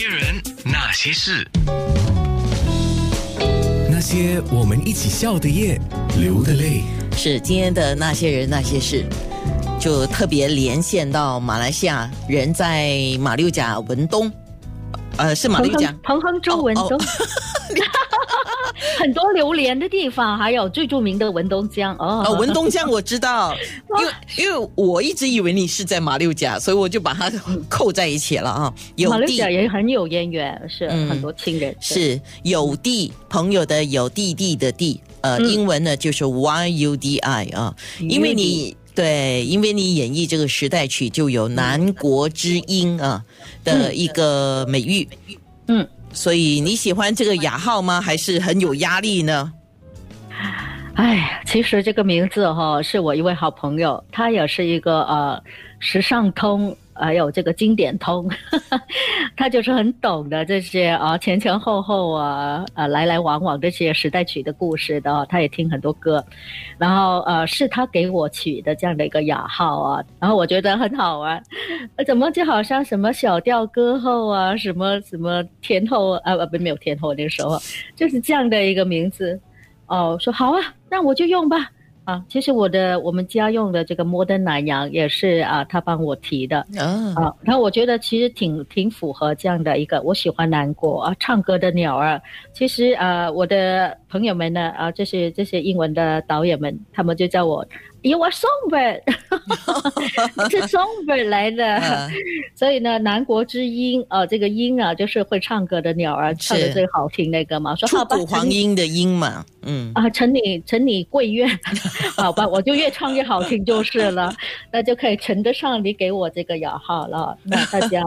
些人，那些事，那些我们一起笑的夜，流的泪。是今天的那些人那些事，就特别连线到马来西亚人在马六甲文东，呃，是马六甲彭亨州文东。很多榴莲的地方，还有最著名的文东江哦。文东江我知道，因为因为我一直以为你是在马六甲，所以我就把它扣在一起了啊。马六甲也很有渊源，是很多亲人。是有弟朋友的有弟弟的弟，呃，英文呢就是 Y U D I 啊。因为你对，因为你演绎这个时代曲，就有南国之音啊的一个美誉。嗯。所以你喜欢这个雅号吗？还是很有压力呢？哎，其实这个名字哈，是我一位好朋友，他也是一个呃时尚通。还有这个经典通，他就是很懂的这些啊前前后后啊呃来来往往这些时代曲的故事的，他也听很多歌，然后呃是他给我取的这样的一个雅号啊，然后我觉得很好玩，怎么就好像什么小调歌后啊，什么什么天后啊不没有天后那个时候，就是这样的一个名字。哦，说好啊，那我就用吧。啊，其实我的我们家用的这个摩登南洋也是啊，他帮我提的啊。然后我觉得其实挺挺符合这样的一个，我喜欢南国啊，唱歌的鸟儿。其实啊，我的朋友们呢啊，这些这些英文的导演们，他们就叫我。有啊，songbird，是 songbird 来的，所以呢，南国之音啊，这个音啊，就是会唱歌的鸟儿唱的最好听那个嘛，说好吧，黄莺的莺嘛，嗯。啊，承你承你贵愿，好吧，我就越唱越好听就是了，那就可以承得上你给我这个雅号了，那大家。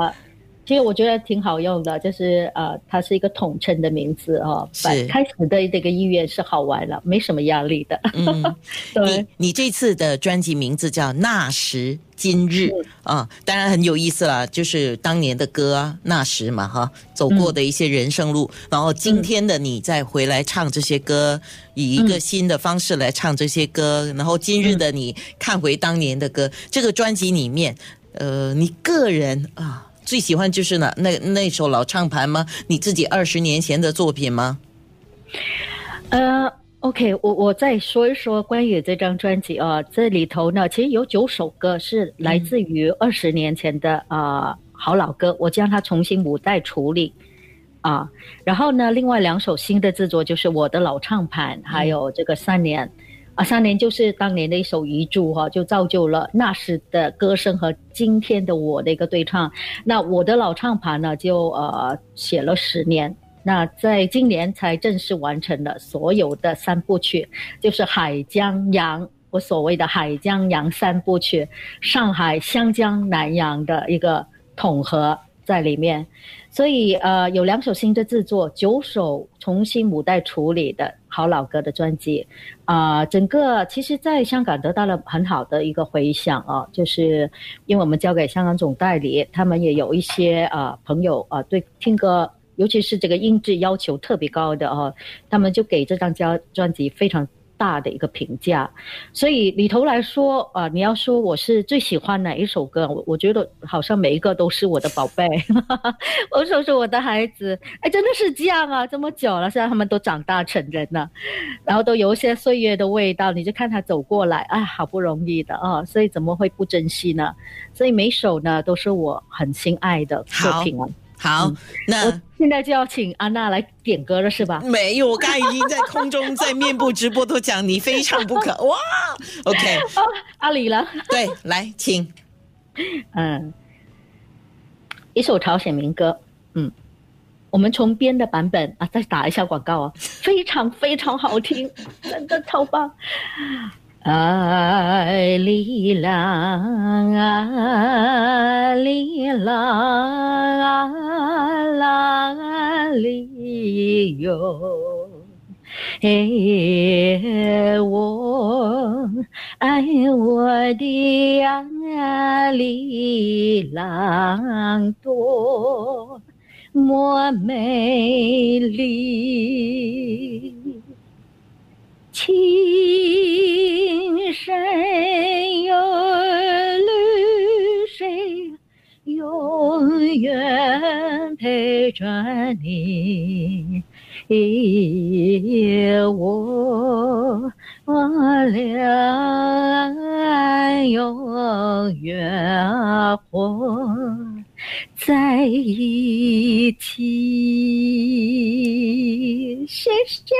其实我觉得挺好用的，就是呃，它是一个统称的名字哦。是开始的这个意愿是好玩了，没什么压力的。嗯，你你这次的专辑名字叫《那时今日》啊，当然很有意思了，就是当年的歌啊，那时嘛哈，走过的一些人生路，然后今天的你再回来唱这些歌，以一个新的方式来唱这些歌，然后今日的你看回当年的歌，这个专辑里面，呃，你个人啊。最喜欢就是那那那首老唱盘吗？你自己二十年前的作品吗？呃，OK，我我再说一说关于这张专辑啊，这里头呢，其实有九首歌是来自于二十年前的啊好老歌，我将它重新五代处理啊，然后呢，另外两首新的制作就是我的老唱盘，还有这个三年。啊，三年就是当年的一首遗著哈，就造就了那时的歌声和今天的我的一个对唱。那我的老唱盘呢，就呃写了十年，那在今年才正式完成了所有的三部曲，就是海江洋，我所谓的海江洋三部曲，上海湘江南洋的一个统合在里面。所以呃，有两首新的制作，九首重新母带处理的好老歌的专辑，啊，整个其实在香港得到了很好的一个回响啊，就是因为我们交给香港总代理，他们也有一些啊朋友啊对听歌，尤其是这个音质要求特别高的啊，他们就给这张专专辑非常。大的一个评价，所以里头来说啊，你要说我是最喜欢哪一首歌，我我觉得好像每一个都是我的宝贝，我说是我的孩子，哎，真的是这样啊，这么久了，现在他们都长大成人了，然后都有一些岁月的味道，你就看他走过来，哎，好不容易的啊，所以怎么会不珍惜呢？所以每首呢都是我很心爱的作品啊。好，那现在就要请安娜来点歌了，是吧？没有，我刚才已经在空中在面部直播都讲你非唱不可 哇。OK，哦阿里了。对，来，请。嗯，一首朝鲜民歌，嗯，我们重编的版本啊，再打一下广告啊，非常非常好听，真的超棒。啊里啦啊里啦啊啦里哟，哎我爱我的阿里郎多么美丽。亲转，你，我我俩永远活在一起。谢谢。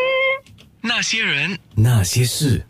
那些人，那些事。